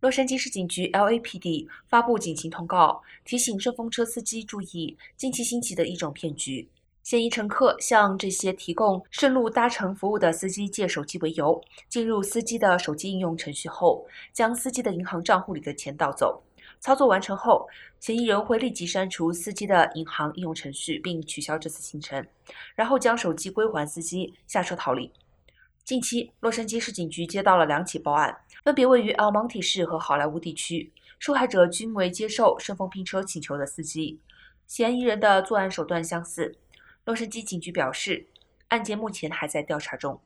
洛杉矶市警局 （LAPD） 发布警情通告，提醒顺风车司机注意近期兴起的一种骗局：嫌疑乘客向这些提供顺路搭乘服务的司机借手机为由，进入司机的手机应用程序后，将司机的银行账户里的钱盗走。操作完成后，嫌疑人会立即删除司机的银行应用程序，并取消这次行程，然后将手机归还司机，下车逃离。近期，洛杉矶市警局接到了两起报案，分别位于 El Monte 市和好莱坞地区，受害者均为接受顺风拼车请求的司机，嫌疑人的作案手段相似。洛杉矶警局表示，案件目前还在调查中。